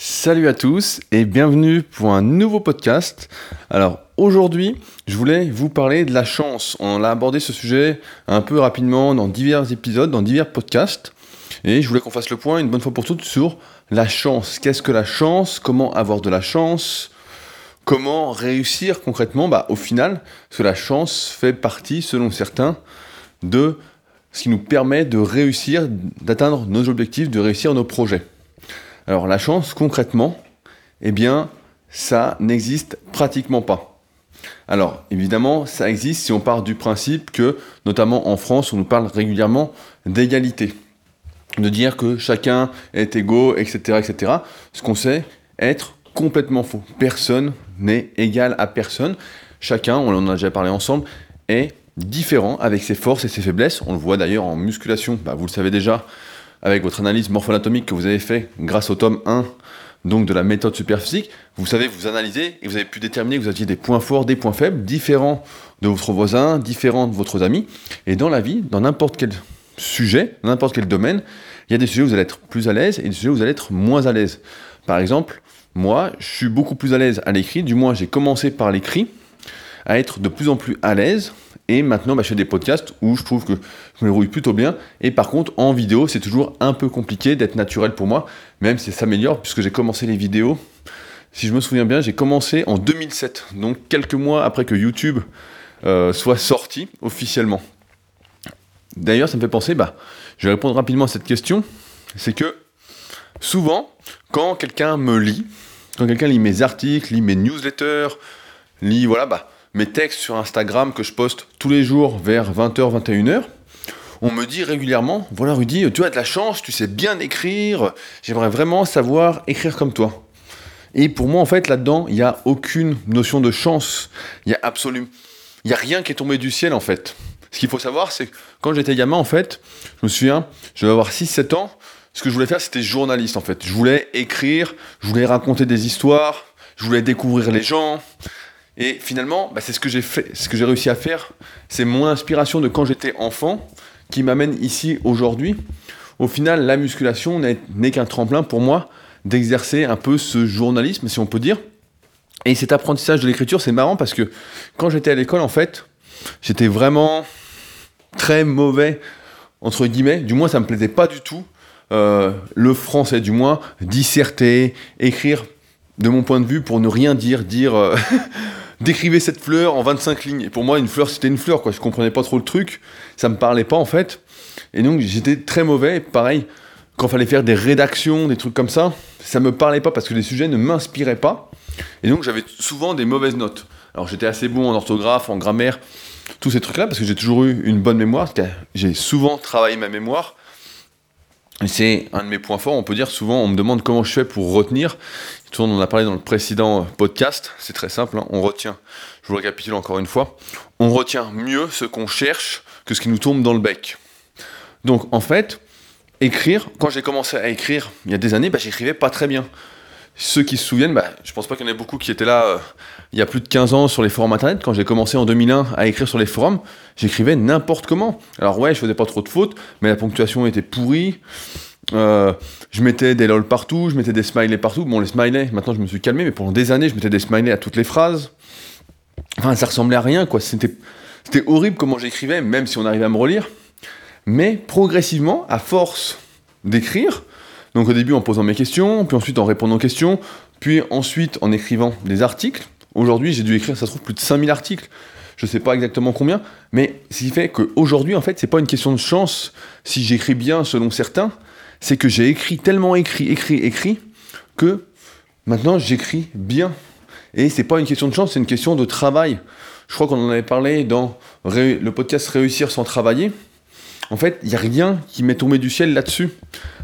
Salut à tous et bienvenue pour un nouveau podcast. Alors aujourd'hui, je voulais vous parler de la chance. On a abordé ce sujet un peu rapidement dans divers épisodes, dans divers podcasts. Et je voulais qu'on fasse le point une bonne fois pour toutes sur la chance. Qu'est-ce que la chance? Comment avoir de la chance? Comment réussir concrètement? Bah, Au final, parce que la chance fait partie, selon certains, de ce qui nous permet de réussir, d'atteindre nos objectifs, de réussir nos projets. Alors la chance, concrètement, eh bien, ça n'existe pratiquement pas. Alors évidemment, ça existe si on part du principe que, notamment en France, on nous parle régulièrement d'égalité. De dire que chacun est égaux, etc. etc. Ce qu'on sait être complètement faux. Personne n'est égal à personne. Chacun, on en a déjà parlé ensemble, est différent avec ses forces et ses faiblesses. On le voit d'ailleurs en musculation, bah, vous le savez déjà, avec votre analyse morpho-anatomique que vous avez fait grâce au tome 1 donc de la méthode superphysique, vous savez vous analysez et vous avez pu déterminer que vous aviez des points forts, des points faibles, différents de votre voisin, différents de votre ami. Et dans la vie, dans n'importe quel sujet, dans n'importe quel domaine, il y a des sujets où vous allez être plus à l'aise et des sujets où vous allez être moins à l'aise. Par exemple, moi, je suis beaucoup plus à l'aise à l'écrit, du moins j'ai commencé par l'écrit, à être de plus en plus à l'aise et maintenant, bah, je fais des podcasts où je trouve que je me débrouille plutôt bien. Et par contre, en vidéo, c'est toujours un peu compliqué d'être naturel pour moi, même si ça s'améliore, puisque j'ai commencé les vidéos. Si je me souviens bien, j'ai commencé en 2007, donc quelques mois après que YouTube euh, soit sorti officiellement. D'ailleurs, ça me fait penser, bah, je vais répondre rapidement à cette question. C'est que souvent, quand quelqu'un me lit, quand quelqu'un lit mes articles, lit mes newsletters, lit, voilà, bah, mes textes sur Instagram que je poste tous les jours vers 20h, 21h, on me dit régulièrement, voilà Rudy, tu as de la chance, tu sais bien écrire, j'aimerais vraiment savoir écrire comme toi. Et pour moi, en fait, là-dedans, il n'y a aucune notion de chance. Il y a absolument... Il n'y a rien qui est tombé du ciel, en fait. Ce qu'il faut savoir, c'est que quand j'étais gamin, en fait, je me souviens, je devais avoir 6-7 ans, ce que je voulais faire, c'était journaliste, en fait. Je voulais écrire, je voulais raconter des histoires, je voulais découvrir les gens, et finalement, bah, c'est ce que j'ai fait, ce que j'ai réussi à faire. C'est mon inspiration de quand j'étais enfant qui m'amène ici aujourd'hui. Au final, la musculation n'est qu'un tremplin pour moi d'exercer un peu ce journalisme, si on peut dire. Et cet apprentissage de l'écriture, c'est marrant parce que quand j'étais à l'école, en fait, j'étais vraiment très mauvais, entre guillemets. Du moins, ça me plaisait pas du tout. Euh, le français, du moins, disserter, écrire de mon point de vue pour ne rien dire, dire euh, décrivez cette fleur en 25 lignes. Et pour moi, une fleur, c'était une fleur, quoi. Je comprenais pas trop le truc. Ça me parlait pas, en fait. Et donc, j'étais très mauvais. Pareil, quand fallait faire des rédactions, des trucs comme ça, ça me parlait pas parce que les sujets ne m'inspiraient pas. Et donc, j'avais souvent des mauvaises notes. Alors, j'étais assez bon en orthographe, en grammaire, tous ces trucs-là, parce que j'ai toujours eu une bonne mémoire. J'ai souvent travaillé ma mémoire. C'est un de mes points forts, on peut dire souvent, on me demande comment je fais pour retenir. Tout on en a parlé dans le précédent podcast, c'est très simple, hein. on retient, je vous récapitule encore une fois, on retient mieux ce qu'on cherche que ce qui nous tombe dans le bec. Donc en fait, écrire, quand j'ai commencé à écrire il y a des années, bah, j'écrivais pas très bien. Ceux qui se souviennent, bah, je pense pas qu'il y en ait beaucoup qui étaient là euh, il y a plus de 15 ans sur les forums internet. Quand j'ai commencé en 2001 à écrire sur les forums, j'écrivais n'importe comment. Alors ouais, je faisais pas trop de fautes, mais la ponctuation était pourrie. Euh, je mettais des lol partout, je mettais des smileys partout. Bon, les smileys, maintenant je me suis calmé, mais pendant des années, je mettais des smileys à toutes les phrases. Enfin, ça ressemblait à rien, quoi. C'était, horrible comment j'écrivais, même si on arrivait à me relire. Mais progressivement, à force d'écrire, donc au début en posant mes questions, puis ensuite en répondant aux questions, puis ensuite en écrivant des articles. Aujourd'hui, j'ai dû écrire, ça se trouve, plus de 5000 articles. Je ne sais pas exactement combien, mais ce qui fait qu'aujourd'hui, en fait, c'est pas une question de chance si j'écris bien selon certains, c'est que j'ai écrit tellement écrit, écrit, écrit, que maintenant j'écris bien. Et c'est pas une question de chance, c'est une question de travail. Je crois qu'on en avait parlé dans le podcast Réussir sans travailler. En fait, il n'y a rien qui m'est tombé du ciel là-dessus.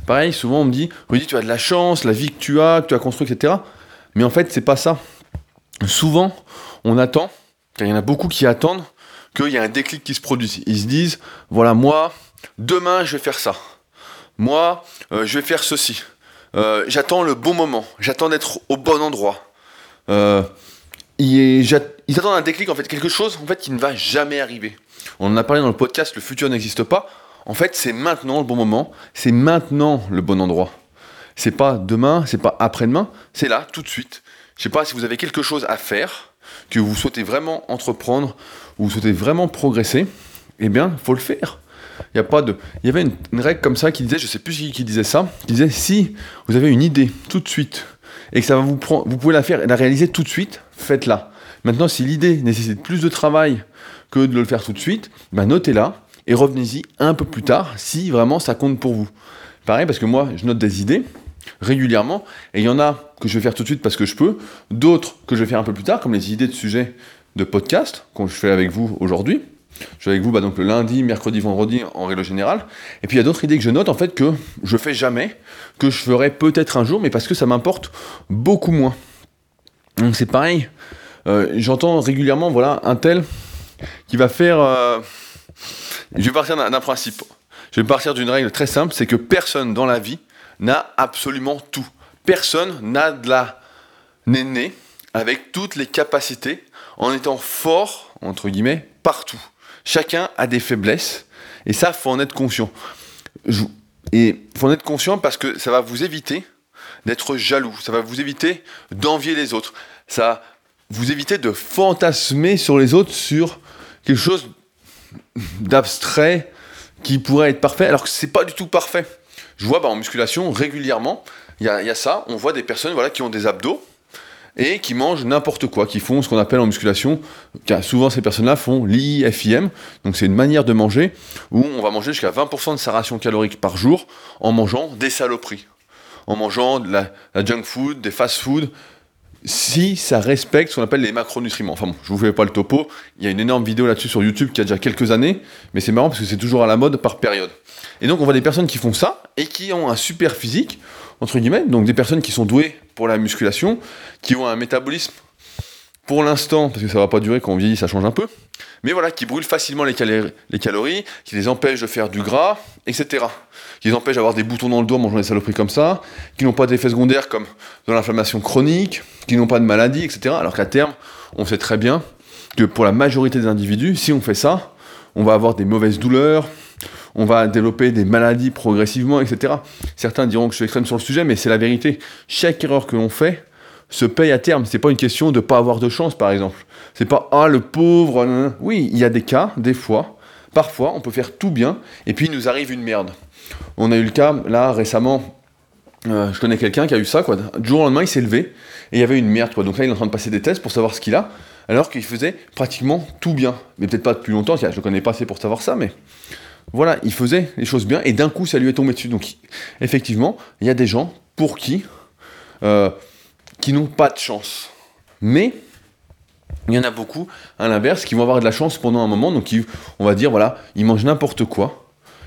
Pareil, souvent on me dit, Rudy, tu as de la chance, la vie que tu as, que tu as construit, etc. Mais en fait, c'est pas ça. Souvent, on attend, car il y en a beaucoup qui attendent, qu'il y ait un déclic qui se produise. Ils se disent, voilà, moi, demain, je vais faire ça. Moi, euh, je vais faire ceci. Euh, j'attends le bon moment. J'attends d'être au bon endroit. Euh, ils, attendent un déclic, en fait, quelque chose en fait, qui ne va jamais arriver. On en a parlé dans le podcast, le futur n'existe pas. En fait, c'est maintenant le bon moment, c'est maintenant le bon endroit. c'est pas demain, c'est pas après-demain, c'est là, tout de suite. Je sais pas si vous avez quelque chose à faire, que vous souhaitez vraiment entreprendre, ou vous souhaitez vraiment progresser, eh bien, faut le faire. Il y avait une, règle comme ça qui disait, je sais plus qui, disait ça, qui disait si vous avez une idée tout de suite et que ça va vous prendre, vous pouvez la faire la réaliser tout de suite, faites-la. Maintenant, si l'idée nécessite plus de travail que de le faire tout de suite, ben notez-la et revenez-y un peu plus tard si vraiment ça compte pour vous. Pareil, parce que moi, je note des idées régulièrement et il y en a que je vais faire tout de suite parce que je peux, d'autres que je vais faire un peu plus tard, comme les idées de sujets de podcast que je fais avec vous aujourd'hui. Je suis avec vous bah, donc le lundi, mercredi, vendredi en règle générale. Et puis il y a d'autres idées que je note en fait que je fais jamais, que je ferai peut-être un jour, mais parce que ça m'importe beaucoup moins. Donc c'est pareil. Euh, j'entends régulièrement voilà un tel qui va faire. Euh, je vais partir d'un principe. Je vais partir d'une règle très simple, c'est que personne dans la vie n'a absolument tout. Personne n'a de la né avec toutes les capacités en étant fort entre guillemets partout. Chacun a des faiblesses, et ça, faut en être conscient. Et faut en être conscient parce que ça va vous éviter d'être jaloux, ça va vous éviter d'envier les autres, ça va vous éviter de fantasmer sur les autres sur quelque chose d'abstrait qui pourrait être parfait, alors que c'est pas du tout parfait. Je vois bah, en musculation régulièrement, il y, y a, ça, on voit des personnes voilà, qui ont des abdos, et qui mangent n'importe quoi, qui font ce qu'on appelle en musculation, car souvent ces personnes-là font l'IFIM, donc c'est une manière de manger où on va manger jusqu'à 20% de sa ration calorique par jour en mangeant des saloperies, en mangeant de la, junk food, des fast food, si ça respecte ce qu'on appelle les macronutriments. Enfin bon, je vous fais pas le topo, il y a une énorme vidéo là-dessus sur YouTube qui a déjà quelques années, mais c'est marrant parce que c'est toujours à la mode par période. Et donc on voit des personnes qui font ça et qui ont un super physique, entre guillemets, donc des personnes qui sont douées pour la musculation, qui ont un métabolisme pour l'instant, parce que ça va pas durer quand on vieillit, ça change un peu, mais voilà, qui brûlent facilement les, les calories, qui les empêchent de faire du gras, etc. Qui les empêchent d'avoir des boutons dans le dos en mangeant des saloperies comme ça, qui n'ont pas d'effets secondaires comme de l'inflammation chronique, qui n'ont pas de maladie, etc. Alors qu'à terme, on sait très bien que pour la majorité des individus, si on fait ça, on va avoir des mauvaises douleurs, on va développer des maladies progressivement, etc. Certains diront que je suis extrême sur le sujet, mais c'est la vérité. Chaque erreur que l'on fait se paye à terme. C'est pas une question de pas avoir de chance, par exemple. C'est pas ah le pauvre. Oui, il y a des cas, des fois, parfois, on peut faire tout bien, et puis il nous arrive une merde. On a eu le cas là récemment. Euh, je connais quelqu'un qui a eu ça, quoi. Du jour au lendemain, il s'est levé et il y avait une merde, quoi. Donc là, il est en train de passer des tests pour savoir ce qu'il a, alors qu'il faisait pratiquement tout bien. Mais peut-être pas depuis longtemps, je le connais pas assez pour savoir ça, mais voilà, il faisait les choses bien et d'un coup ça lui est tombé dessus. Donc effectivement, il y a des gens pour qui euh, qui n'ont pas de chance. Mais il y en a beaucoup, à l'inverse, qui vont avoir de la chance pendant un moment. Donc on va dire, voilà, ils mangent n'importe quoi.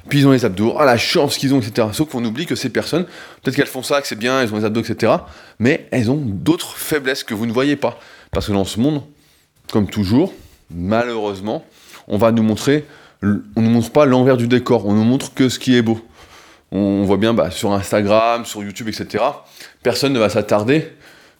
Puis ils ont les abdos, ah la chance qu'ils ont, etc. Sauf qu'on oublie que ces personnes, peut-être qu'elles font ça, que c'est bien, elles ont les abdos, etc. Mais elles ont d'autres faiblesses que vous ne voyez pas. Parce que dans ce monde, comme toujours, malheureusement, on va nous montrer on ne montre pas l'envers du décor, on ne montre que ce qui est beau. On voit bien bah, sur Instagram, sur YouTube, etc. Personne ne va s'attarder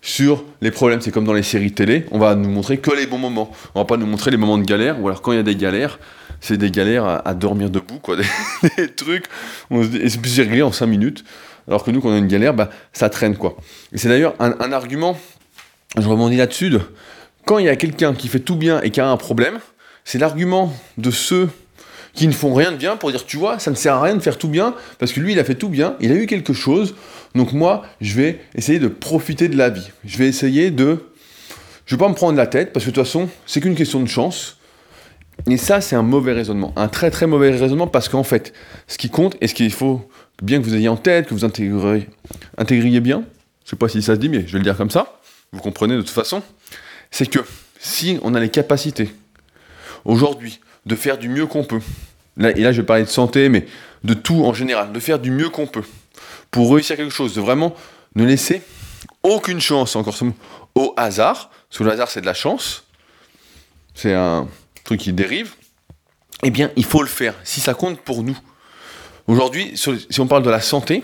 sur les problèmes. C'est comme dans les séries télé, on va nous montrer que les bons moments. On va pas nous montrer les moments de galère, ou alors quand il y a des galères, c'est des galères à, dormir debout, quoi. Des, trucs, et c'est réglé en 5 minutes. Alors que nous, quand on a une galère, bah, ça traîne, quoi. Et c'est d'ailleurs un, argument, je rebondis là-dessus, de, quand il y a quelqu'un qui fait tout bien et qui a un problème, c'est l'argument de ceux qui ne font rien de bien pour dire, tu vois, ça ne sert à rien de faire tout bien, parce que lui, il a fait tout bien, il a eu quelque chose, donc moi, je vais essayer de profiter de la vie. Je vais essayer de... Je vais pas me prendre la tête, parce que de toute façon, c'est qu'une question de chance. Et ça, c'est un mauvais raisonnement, un très très mauvais raisonnement, parce qu'en fait, ce qui compte, et ce qu'il faut bien que vous ayez en tête, que vous intégriez, intégriez bien, je sais pas si ça se dit, mais je vais le dire comme ça, vous comprenez de toute façon, c'est que si on a les capacités, aujourd'hui, de faire du mieux qu'on peut, et là je vais parler de santé, mais de tout en général, de faire du mieux qu'on peut pour réussir quelque chose, de vraiment ne laisser aucune chance, encore ce mot, au hasard, parce que le hasard c'est de la chance, c'est un truc qui dérive, eh bien il faut le faire, si ça compte pour nous. Aujourd'hui, si on parle de la santé,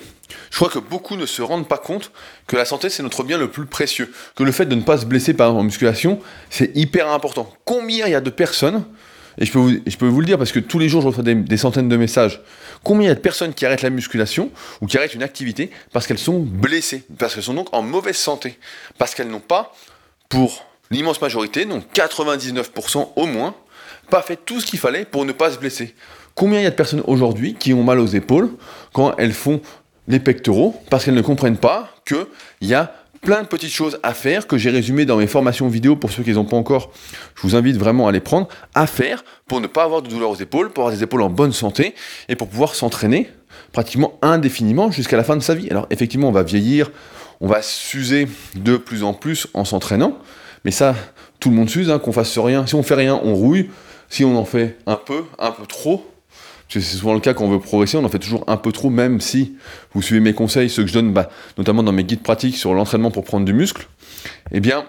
je crois que beaucoup ne se rendent pas compte que la santé, c'est notre bien le plus précieux. Que le fait de ne pas se blesser, par exemple, en musculation, c'est hyper important. Combien il y a de personnes et je peux, vous, le dire parce que tous les jours je reçois des, centaines de messages, combien il y a de personnes qui arrêtent la musculation ou qui arrêtent une activité parce qu'elles sont blessées, parce qu'elles sont donc en mauvaise santé, parce qu'elles n'ont pas, pour l'immense majorité, donc 99% au moins, pas fait tout ce qu'il fallait pour ne pas se blesser. Combien il y a de personnes aujourd'hui qui ont mal aux épaules quand elles font les pectoraux parce qu'elles ne comprennent pas qu'il y a plein de petites choses à faire que j'ai résumées dans mes formations vidéo pour ceux qui n'ont pas encore. Je vous invite vraiment à les prendre, à faire pour ne pas avoir de douleur aux épaules, pour avoir des épaules en bonne santé et pour pouvoir s'entraîner pratiquement indéfiniment jusqu'à la fin de sa vie. Alors effectivement, on va vieillir, on va s'user de plus en plus en s'entraînant, mais ça, tout le monde s'use, hein, qu'on fasse rien. Si on fait rien, on rouille. Si on en fait un peu, un peu trop, c'est souvent le cas quand on veut progresser, on en fait toujours un peu trop, même si vous suivez mes conseils, ceux que je donne, bah, notamment dans mes guides pratiques sur l'entraînement pour prendre du muscle, eh bien,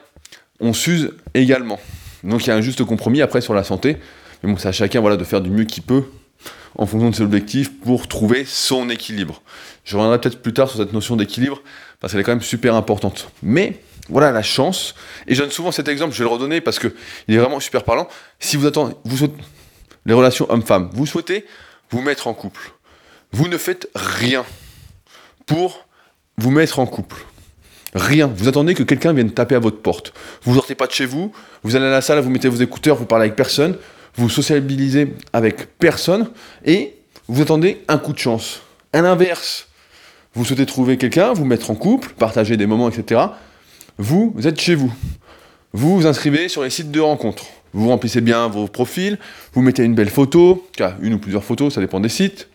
on s'use également. Donc il y a un juste compromis après sur la santé. Mais bon, c'est à chacun de faire du mieux qu'il peut en fonction de ses objectifs pour trouver son équilibre. Je reviendrai peut-être plus tard sur cette notion d'équilibre parce qu'elle est quand même super importante. Mais voilà la chance, et je donne souvent cet exemple, je vais le redonner parce qu'il est vraiment super parlant. Si vous attendez, vous les relations homme-femme, vous souhaitez vous mettre en couple. Vous ne faites rien pour vous mettre en couple. Rien. Vous attendez que quelqu'un vienne taper à votre porte. Vous ne sortez pas de chez vous, vous allez à la salle, vous mettez vos écouteurs, vous parlez avec personne, vous sociabilisez avec personne, et vous attendez un coup de chance. À l'inverse, vous souhaitez trouver quelqu'un, vous mettre en couple, partager des moments, etc. Vous êtes chez vous. Vous vous inscrivez sur les sites de rencontres vous remplissez bien vos profils, vous mettez une belle photo, une ou plusieurs photos, ça dépend des sites.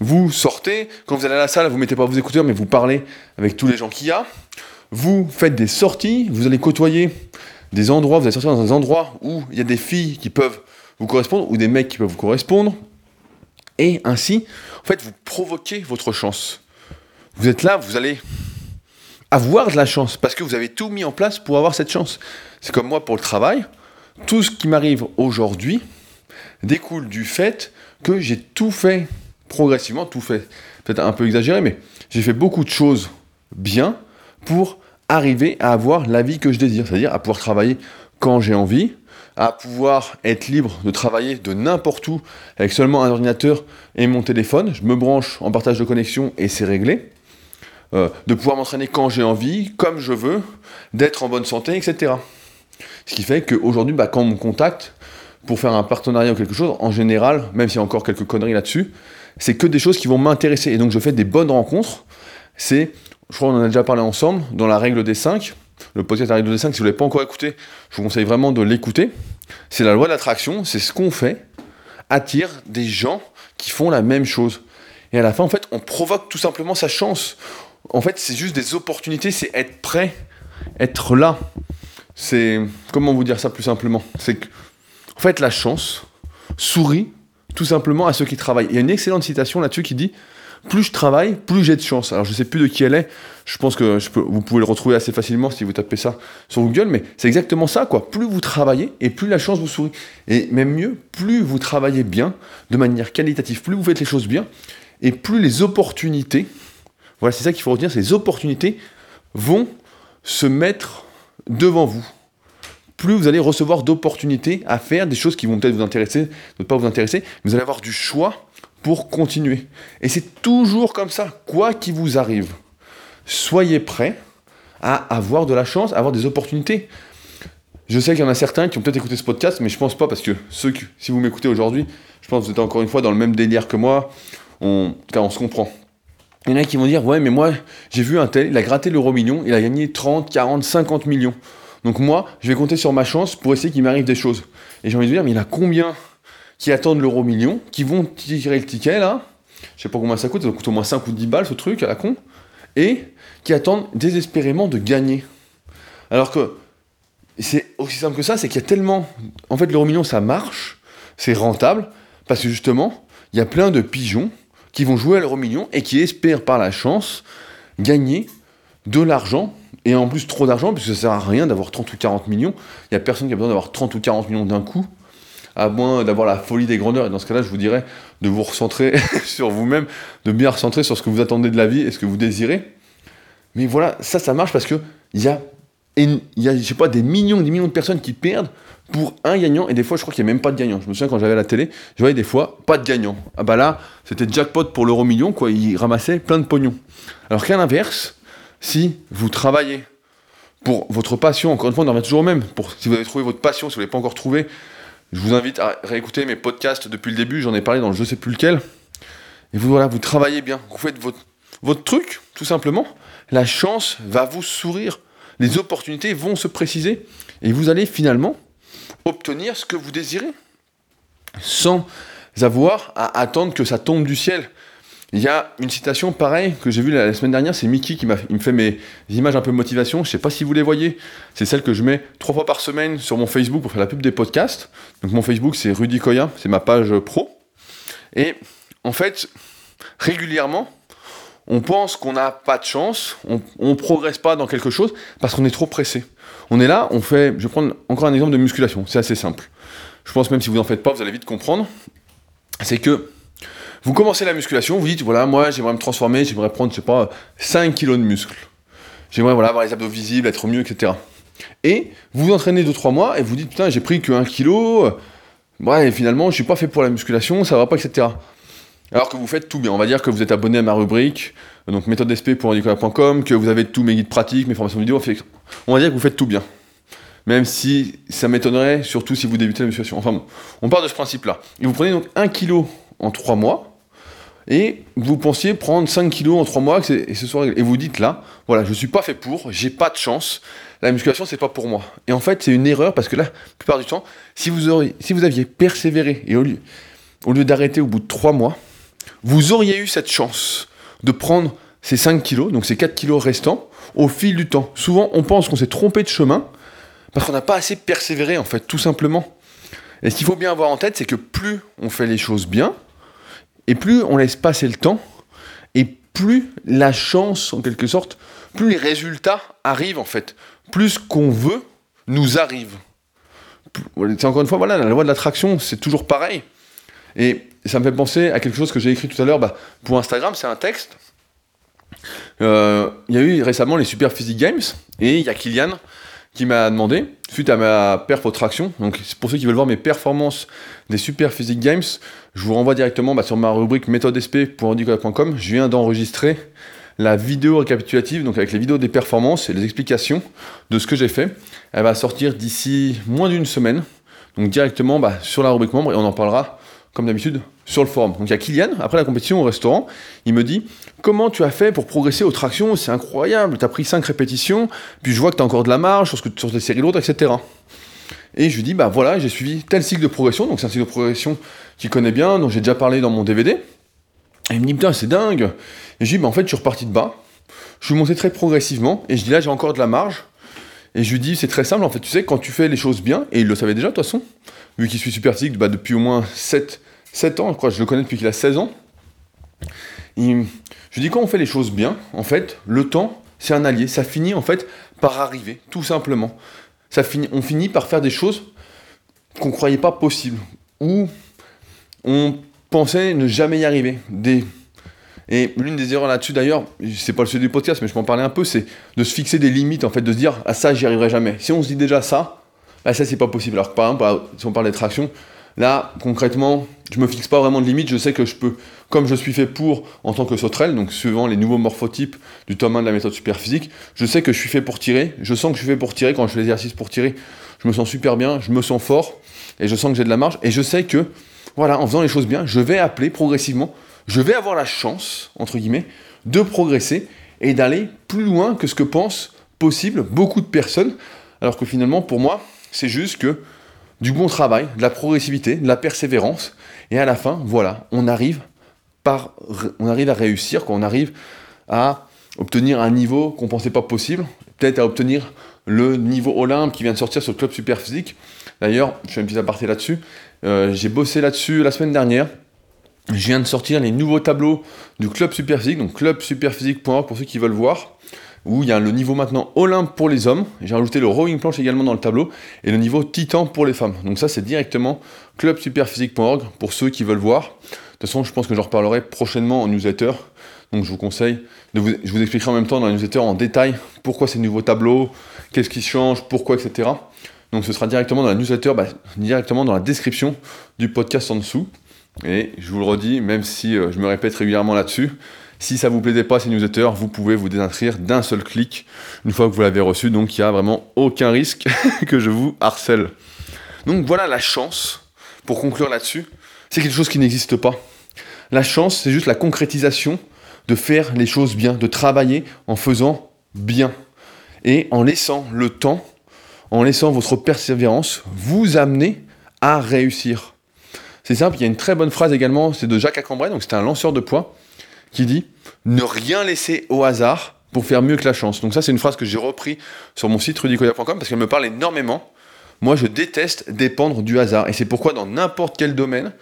Vous sortez, quand vous allez à la salle, vous mettez pas vos écouteurs, mais vous parlez avec tous les gens qu'il y a. Vous faites des sorties, vous allez côtoyer des endroits, vous allez sortir dans un endroit où il y a des filles qui peuvent vous correspondre ou des mecs qui peuvent vous correspondre. Et ainsi, en fait, vous provoquez votre chance. Vous êtes là, vous allez avoir de la chance parce que vous avez tout mis en place pour avoir cette chance. C'est comme moi pour le travail tout ce qui m'arrive aujourd'hui découle du fait que j'ai tout fait progressivement, tout fait, peut-être un peu exagéré, mais j'ai fait beaucoup de choses bien pour arriver à avoir la vie que je désire, c'est-à-dire à pouvoir travailler quand j'ai envie, à pouvoir être libre de travailler de n'importe où avec seulement un ordinateur et mon téléphone. Je me branche en partage de connexion et c'est réglé. Euh, de pouvoir m'entraîner quand j'ai envie, comme je veux, d'être en bonne santé, etc. Ce qui fait qu'aujourd'hui, bah, quand on me contacte pour faire un partenariat ou quelque chose, en général, même s'il y a encore quelques conneries là-dessus, c'est que des choses qui vont m'intéresser. Et donc je fais des bonnes rencontres. C'est, je crois qu'on en a déjà parlé ensemble, dans la règle des 5, le podcast La règle des 5, si vous ne l'avez pas encore écouté, je vous conseille vraiment de l'écouter. C'est la loi de l'attraction, c'est ce qu'on fait, attire des gens qui font la même chose. Et à la fin, en fait, on provoque tout simplement sa chance. En fait, c'est juste des opportunités, c'est être prêt, être là c'est. Comment vous dire ça plus simplement? C'est que, en fait, la chance sourit tout simplement à ceux qui travaillent. Il y a une excellente citation là-dessus qui dit Plus je travaille, plus j'ai de chance. Alors, je ne sais plus de qui elle est. Je pense que vous pouvez le retrouver assez facilement si vous tapez ça sur Google, mais c'est exactement ça, quoi. Plus vous travaillez et plus la chance vous sourit. Et même mieux, plus vous travaillez bien, de manière qualitative, plus vous faites les choses bien, et plus les opportunités, voilà, c'est ça qu'il faut retenir, ces opportunités vont se mettre devant vous, plus vous allez recevoir d'opportunités à faire des choses qui vont peut-être vous intéresser, ne pas vous intéresser, vous allez avoir du choix pour continuer. Et c'est toujours comme ça, quoi qu'il vous arrive. Soyez prêts à avoir de la chance, à avoir des opportunités. Je sais qu'il y en a certains qui ont peut-être écouté ce podcast, mais je pense pas parce que ceux si vous m'écoutez aujourd'hui, je pense que vous êtes encore une fois dans le même délire que moi. On, cas, on se comprend. Il y en a qui vont dire Ouais, mais moi, j'ai vu un tel, il a gratté l'euro million, il a gagné 30, 40, 50 millions. Donc moi, je vais compter sur ma chance pour essayer qu'il m'arrive des choses. Et j'ai envie de dire Mais il y en a combien qui attendent l'euro million, qui vont tirer le ticket là? Je sais pas combien ça coûte, ça coûte au moins 5 ou 10 balles ce truc à la con. Et qui attendent désespérément de gagner. Alors que c'est aussi simple que ça, c'est qu'il y a tellement. En fait, l'euro million, ça marche, c'est rentable, parce que justement, il y a plein de pigeons qui vont jouer à l'euro million et qui espèrent par la chance gagner de l'argent et en plus trop d'argent puisque ça sert à rien d'avoir 30 ou 40 millions. Il n'y a personne qui a besoin d'avoir 30 ou 40 millions d'un coup, à moins d'avoir la folie des grandeurs. Et dans ce cas-là, je vous dirais de vous recentrer sur vous-même, de bien recentrer sur ce que vous attendez de la vie et ce que vous désirez. Mais voilà, ça, ça marche parce qu'il y a il y a, je sais pas, des millions des millions de personnes qui perdent pour un gagnant, et des fois, je crois qu'il n'y a même pas de gagnant. Je me souviens quand j'avais la télé, je voyais des fois pas de gagnant. Ah bah là, c'était jackpot pour l'euro million, quoi. Il ramassait plein de pognon. Alors qu'à l'inverse, si vous travaillez pour votre passion, encore une fois, on en revient toujours au même. Si vous avez trouvé votre passion, si vous ne l'avez pas encore trouvé, je vous invite à réécouter mes podcasts depuis le début. J'en ai parlé dans le je sais plus lequel. Et vous, voilà, vous travaillez bien. Vous faites votre truc, tout simplement. La chance va vous sourire. Les opportunités vont se préciser. Et vous allez finalement obtenir ce que vous désirez. Sans avoir à attendre que ça tombe du ciel. Il y a une citation pareille que j'ai vue la, semaine dernière, c'est Mickey qui me fait mes images un peu motivation. Je ne sais pas si vous les voyez. C'est celle que je mets trois fois par semaine sur mon Facebook pour faire la pub des podcasts. Donc mon Facebook c'est Rudy Koya, c'est ma page pro. Et en fait, régulièrement, on pense qu'on n'a pas de chance, on ne progresse pas dans quelque chose parce qu'on est trop pressé. On est là, on fait. Je vais prendre encore un exemple de musculation. C'est assez simple. Je pense même si vous n'en faites pas, vous allez vite comprendre. C'est que vous commencez la musculation, vous dites, voilà, moi j'aimerais me transformer, j'aimerais prendre, je sais pas, 5 kilos de muscles. J'aimerais avoir les abdos visibles, être mieux, etc. Et vous entraînez 2-3 mois et vous dites, putain, j'ai pris que 1 kilo, ouais, et finalement, je suis pas fait pour la musculation, ça va pas, etc. Alors que vous faites tout bien. On va dire que vous êtes abonné à ma rubrique, donc méthode SP pour que vous avez tous mes guides pratiques, mes formations vidéo. On va dire que vous faites tout bien. Même si ça m'étonnerait, surtout si vous débutez la musculation. Enfin bon, on part de ce principe-là. Et vous prenez donc 1 kilo en 3 mois, et vous pensiez prendre 5 kilos en 3 mois et ce soit Et vous dites là, voilà, je ne suis pas fait pour, j'ai pas de chance, la musculation c'est pas pour moi. Et en fait, c'est une erreur parce que là, la plupart du temps, si vous, auriez, si vous aviez persévéré et au lieu, au lieu d'arrêter au bout de 3 mois, vous auriez eu cette chance de prendre ces 5 kilos, donc ces 4 kilos restants, au fil du temps. Souvent, on pense qu'on s'est trompé de chemin parce qu'on n'a pas assez persévéré, en fait, tout simplement. Et ce qu'il faut bien avoir en tête, c'est que plus on fait les choses bien, et plus on laisse passer le temps, et plus la chance, en quelque sorte, plus les résultats arrivent en fait. Plus ce qu'on veut nous arrive. C'est encore une fois, voilà, la loi de l'attraction, c'est toujours pareil. Et ça me fait penser à quelque chose que j'ai écrit tout à l'heure bah, pour Instagram, c'est un texte. Euh, il y a eu récemment les Super Physique Games, et il y a Kylian qui m'a demandé, suite à ma perf aux donc pour ceux qui veulent voir mes performances des Super Physique Games, je vous renvoie directement bah, sur ma rubrique méthodesp.handicola.com. Je viens d'enregistrer la vidéo récapitulative, donc avec les vidéos des performances et les explications de ce que j'ai fait. Elle va sortir d'ici moins d'une semaine, donc directement bah, sur la rubrique membre, et on en parlera comme d'habitude, sur le forum. Donc il y a Kylian, après la compétition au restaurant, il me dit Comment tu as fait pour progresser aux tractions? C'est incroyable, tu as pris 5 répétitions, puis je vois que tu as encore de la marge sur, ce que, sur des séries lourdes, etc. Et je lui dis Bah voilà, j'ai suivi tel cycle de progression, donc c'est un cycle de progression qu'il connaît bien, dont j'ai déjà parlé dans mon DVD. Et il me dit Putain, c'est dingue Et je lui dis Bah en fait, je suis reparti de bas, je suis monté très progressivement, et je dis Là, j'ai encore de la marge. Et je lui dis C'est très simple, en fait, tu sais, quand tu fais les choses bien, et il le savait déjà de toute façon, vu qu'il suit Super bah, depuis au moins 7, 7 ans, je crois, je le connais depuis qu'il a 16 ans. je lui dis quand on fait les choses bien, en fait, le temps, c'est un allié. Ça finit en fait par arriver, tout simplement. Ça finit, on finit par faire des choses qu'on ne croyait pas possibles, ou on pensait ne jamais y arriver. Des... Et l'une des erreurs là-dessus d'ailleurs, c'est pas le sujet du podcast, mais je peux en parler un peu, c'est de se fixer des limites, en fait, de se dire, ah ça, j'y arriverai jamais. Si on se dit déjà ça, bah, ça, c'est pas possible. Alors que par exemple, bah, si on parle des tractions, là, concrètement, je me fixe pas vraiment de limite. Je sais que je peux, comme je suis fait pour en tant que sauterelle, donc suivant les nouveaux morphotypes du tome 1 de la méthode super physique, je sais que je suis fait pour tirer. Je sens que je suis fait pour tirer. Quand je fais l'exercice pour tirer, je me sens super bien, je me sens fort et je sens que j'ai de la marge. Et je sais que, voilà, en faisant les choses bien, je vais appeler progressivement, je vais avoir la chance, entre guillemets, de progresser et d'aller plus loin que ce que pensent possible beaucoup de personnes. Alors que finalement, pour moi, c'est juste que du bon travail, de la progressivité, de la persévérance, et à la fin, voilà, on arrive, par, on arrive à réussir, on arrive à obtenir un niveau qu'on ne pensait pas possible, peut-être à obtenir le niveau Olympe qui vient de sortir sur le club super physique. D'ailleurs, je fais un petit aparté là-dessus. Euh, j'ai bossé là-dessus la semaine dernière. Je viens de sortir les nouveaux tableaux du club super physique, donc clubsuperphysique.org pour ceux qui veulent voir où il y a le niveau maintenant Olympe pour les hommes, j'ai rajouté le rowing planche également dans le tableau, et le niveau Titan pour les femmes. Donc ça c'est directement clubsuperphysique.org pour ceux qui veulent voir. De toute façon je pense que j'en reparlerai prochainement en newsletter. Donc je vous conseille, de vous, je vous expliquerai en même temps dans la newsletter en détail pourquoi ces nouveaux tableaux, qu'est-ce qui change, pourquoi, etc. Donc ce sera directement dans la newsletter, bah, directement dans la description du podcast en dessous. Et je vous le redis, même si euh, je me répète régulièrement là-dessus, si ça vous plaisait pas ces newsletters, vous pouvez vous désinscrire d'un seul clic une fois que vous l'avez reçu. Donc il n'y a vraiment aucun risque que je vous harcèle. Donc voilà la chance, pour conclure là-dessus, c'est quelque chose qui n'existe pas. La chance, c'est juste la concrétisation de faire les choses bien, de travailler en faisant bien. Et en laissant le temps, en laissant votre persévérance vous amener à réussir. C'est simple, il y a une très bonne phrase également, c'est de Jacques Acambray, donc c'est un lanceur de poids, qui dit Ne rien laisser au hasard pour faire mieux que la chance. Donc ça, c'est une phrase que j'ai repris sur mon site rudicoya.com parce qu'elle me parle énormément. Moi, je déteste dépendre du hasard. Et c'est pourquoi dans n'importe quel domaine,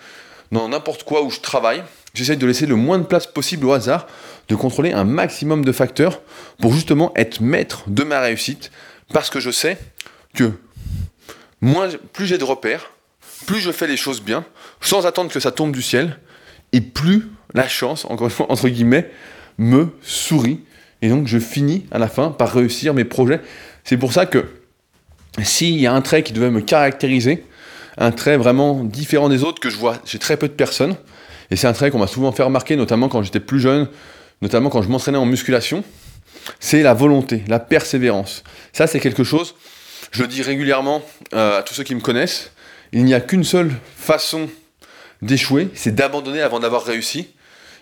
dans n'importe quoi où je travaille, j'essaye de laisser le moins de place possible au hasard, de contrôler un maximum de facteurs pour justement être maître de ma réussite, parce que je sais que moins, plus j'ai de repères, plus je fais les choses bien, sans attendre que ça tombe du ciel, et plus la chance, encore une fois, entre guillemets, me sourit. Et donc je finis à la fin par réussir mes projets. C'est pour ça que s'il y a un trait qui devait me caractériser, un trait vraiment différent des autres que je vois j'ai très peu de personnes, et c'est un trait qu'on m'a souvent fait remarquer, notamment quand j'étais plus jeune, notamment quand je m'entraînais en musculation, c'est la volonté, la persévérance. Ça, c'est quelque chose, je dis régulièrement euh, à tous ceux qui me connaissent, il n'y a qu'une seule façon d'échouer, c'est d'abandonner avant d'avoir réussi.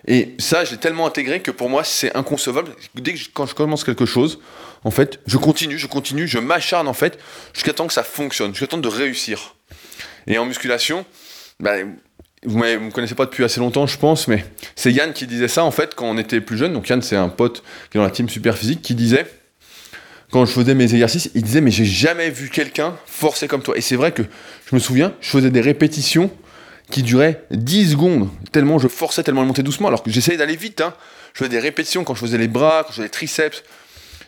Et ça, je l'ai tellement intégré que pour moi, c'est inconcevable. Dès que quand je commence quelque chose, en fait, je continue, je continue, je m'acharne en fait, jusqu'à temps que ça fonctionne, jusqu'à temps de réussir. Et en musculation, bah, vous ne me connaissez pas depuis assez longtemps, je pense, mais c'est Yann qui disait ça en fait quand on était plus jeune. Donc Yann, c'est un pote qui est dans la team super physique, qui disait quand je faisais mes exercices, il disait mais j'ai jamais vu quelqu'un forcer comme toi. Et c'est vrai que je me souviens, je faisais des répétitions qui duraient 10 secondes, tellement je forçais, tellement je montais doucement, alors que j'essayais d'aller vite. Hein. Je faisais des répétitions quand je faisais les bras, quand je faisais les triceps.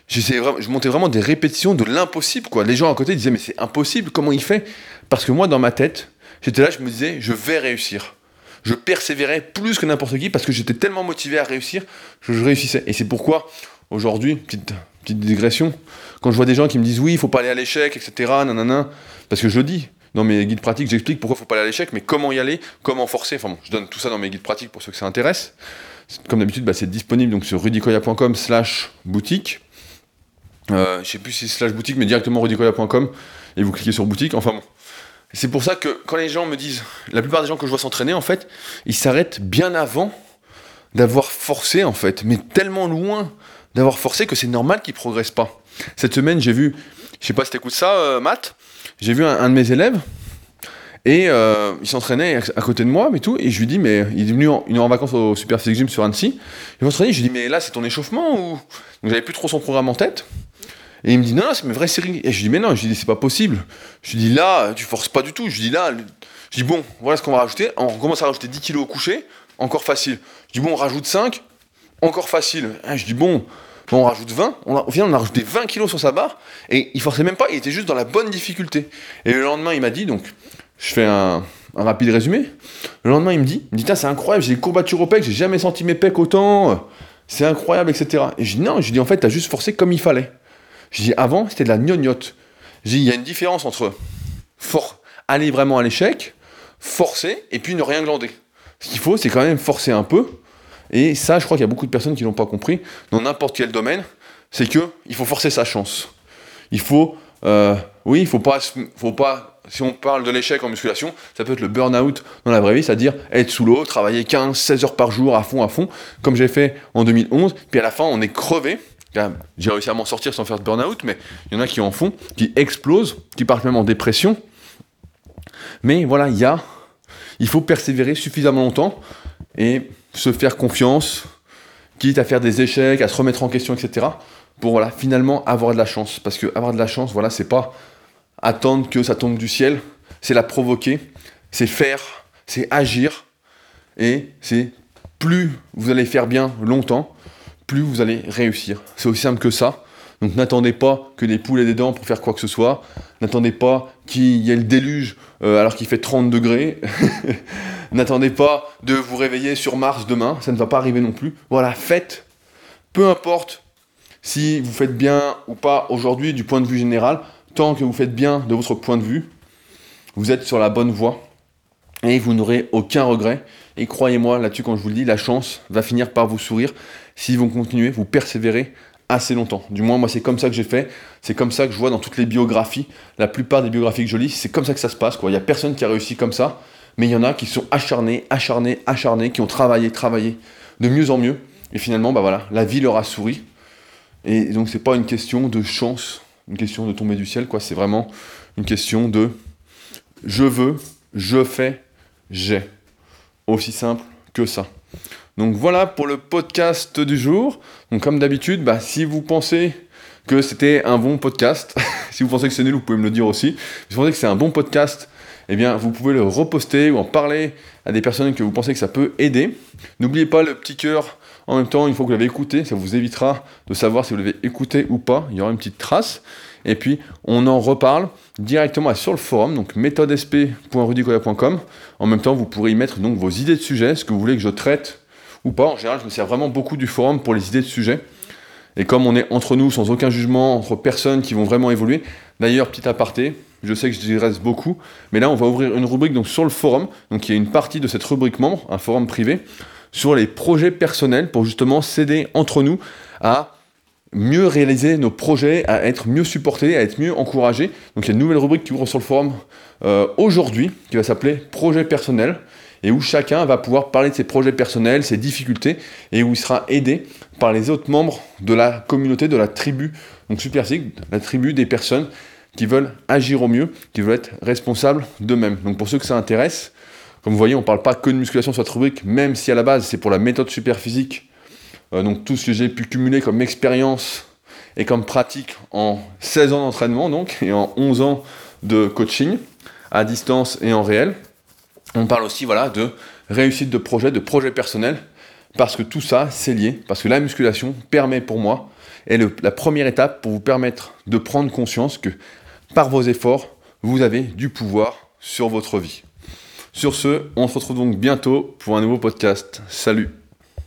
Vraiment, je montais vraiment des répétitions de l'impossible. quoi. Les gens à côté disaient mais c'est impossible, comment il fait? Parce que moi dans ma tête, j'étais là, je me disais je vais réussir. Je persévérais plus que n'importe qui parce que j'étais tellement motivé à réussir que je réussissais. Et c'est pourquoi aujourd'hui, petite, petite digression, quand je vois des gens qui me disent oui, il faut pas aller à l'échec, etc., nanana, parce que je le dis, dans mes guides pratiques, j'explique pourquoi il faut pas aller à l'échec, mais comment y aller, comment forcer. Enfin bon, je donne tout ça dans mes guides pratiques pour ceux que ça intéresse. Comme d'habitude, bah, c'est disponible donc sur rudicoya.com slash boutique. Euh, je sais plus si slash boutique, mais directement rudicoya.com et vous cliquez sur boutique. Enfin bon. C'est pour ça que quand les gens me disent, la plupart des gens que je vois s'entraîner, en fait, ils s'arrêtent bien avant d'avoir forcé, en fait, mais tellement loin d'avoir forcé que c'est normal qu'ils progressent pas. Cette semaine, j'ai vu, je sais pas si t'écoutes ça, euh, Matt, j'ai vu un, de mes élèves et euh, il s'entraînait à côté de moi, mais tout. Et je lui dis, mais il est venu en, en vacances au Super Physique Gym sur Annecy. Il s'entraîner. Je lui dis, mais là, c'est ton échauffement ou? Donc j'avais plus trop son programme en tête. Et il me dit, non, non c'est mes vraies séries. Et je lui dis, mais non, je lui dis, c'est pas possible. Je lui dis, là, tu forces pas du tout. Je lui dis, là, je dis, bon, voilà ce qu'on va rajouter. On commence à rajouter 10 kilos au coucher, encore facile. Je dis, bon, on rajoute 5, encore facile. Je dis, bon, on rajoute 20, on au final on a rajouté 20 kilos sur sa barre, et il forçait même pas, il était juste dans la bonne difficulté. Et le lendemain, il m'a dit, donc, je fais un, rapide résumé, le lendemain, il me dit, il me dit, c'est incroyable, j'ai des courbatures au pec, j'ai jamais senti mes pecs autant, c'est incroyable, etc. Et je dis, non, je dis, en fait, t'as juste forcé comme il fallait. Je dis, avant, c'était de la gnognotte. Je dis, il y a une différence entre fort, aller vraiment à l'échec, forcer, et puis ne rien glander. Ce qu'il faut, c'est quand même forcer un peu, et ça, je crois qu'il y a beaucoup de personnes qui l'ont pas compris dans n'importe quel domaine, c'est que il faut forcer sa chance. Il faut, euh, oui, il faut pas, faut pas. Si on parle de l'échec en musculation, ça peut être le burn-out dans la vraie vie, c'est-à-dire être sous l'eau, travailler 15, 16 heures par jour à fond, à fond, comme j'ai fait en 2011. Puis à la fin, on est crevé. J'ai réussi à m'en sortir sans faire de burn-out, mais il y en a qui en font, qui explosent, qui partent même en dépression. Mais voilà, il y a, il faut persévérer suffisamment longtemps et se faire confiance, quitte à faire des échecs, à se remettre en question, etc. Pour voilà, finalement avoir de la chance. Parce que avoir de la chance, voilà, c'est pas attendre que ça tombe du ciel, c'est la provoquer, c'est faire, c'est agir, et c'est plus vous allez faire bien longtemps, plus vous allez réussir. C'est aussi simple que ça. Donc n'attendez pas que les poules aient des dents pour faire quoi que ce soit. N'attendez pas qu'il y ait le déluge euh, alors qu'il fait 30 degrés. N'attendez pas de vous réveiller sur Mars demain, ça ne va pas arriver non plus. Voilà, faites. Peu importe si vous faites bien ou pas aujourd'hui du point de vue général, tant que vous faites bien de votre point de vue, vous êtes sur la bonne voie et vous n'aurez aucun regret. Et croyez-moi là-dessus, quand je vous le dis, la chance va finir par vous sourire si vous continuez, vous persévérez assez longtemps. Du moins, moi, c'est comme ça que j'ai fait. C'est comme ça que je vois dans toutes les biographies. La plupart des biographies que je lis, c'est comme ça que ça se passe. Il n'y a personne qui a réussi comme ça. Mais il y en a qui sont acharnés, acharnés, acharnés, qui ont travaillé, travaillé de mieux en mieux. Et finalement, bah voilà, la vie leur a souri. Et donc, c'est pas une question de chance, une question de tomber du ciel, quoi. C'est vraiment une question de je veux, je fais, j'ai. Aussi simple que ça. Donc voilà pour le podcast du jour. Donc comme d'habitude, bah, si vous pensez que c'était un bon podcast, si vous pensez que c'est nul, vous pouvez me le dire aussi. Si vous pensez que c'est un bon podcast, eh bien vous pouvez le reposter ou en parler à des personnes que vous pensez que ça peut aider. N'oubliez pas le petit cœur en même temps, une fois que vous l'avez écouté, ça vous évitera de savoir si vous l'avez écouté ou pas. Il y aura une petite trace. Et puis, on en reparle directement sur le forum, donc méthodesp.rudicoya.com. En même temps, vous pourrez y mettre donc vos idées de sujets, ce que vous voulez que je traite ou pas. En général, je me sers vraiment beaucoup du forum pour les idées de sujets. Et comme on est entre nous, sans aucun jugement, entre personnes qui vont vraiment évoluer, d'ailleurs, petit aparté, je sais que je reste beaucoup, mais là, on va ouvrir une rubrique donc, sur le forum. Donc, il y a une partie de cette rubrique membre, un forum privé, sur les projets personnels pour justement s'aider entre nous à mieux réaliser nos projets, à être mieux supportés, à être mieux encouragés. Donc, il y a une nouvelle rubrique qui ouvre sur le forum euh, aujourd'hui qui va s'appeler Projet personnel et où chacun va pouvoir parler de ses projets personnels, ses difficultés, et où il sera aidé par les autres membres de la communauté, de la tribu, donc Super la tribu des personnes qui veulent agir au mieux, qui veulent être responsables d'eux-mêmes. Donc pour ceux que ça intéresse, comme vous voyez, on ne parle pas que de musculation sur cette rubrique, même si à la base c'est pour la méthode super physique, euh, donc tout ce que j'ai pu cumuler comme expérience et comme pratique en 16 ans d'entraînement donc, et en 11 ans de coaching, à distance et en réel. On parle aussi voilà, de réussite de projet, de projet personnel, parce que tout ça, c'est lié, parce que la musculation permet pour moi, est la première étape pour vous permettre de prendre conscience que par vos efforts, vous avez du pouvoir sur votre vie. Sur ce, on se retrouve donc bientôt pour un nouveau podcast. Salut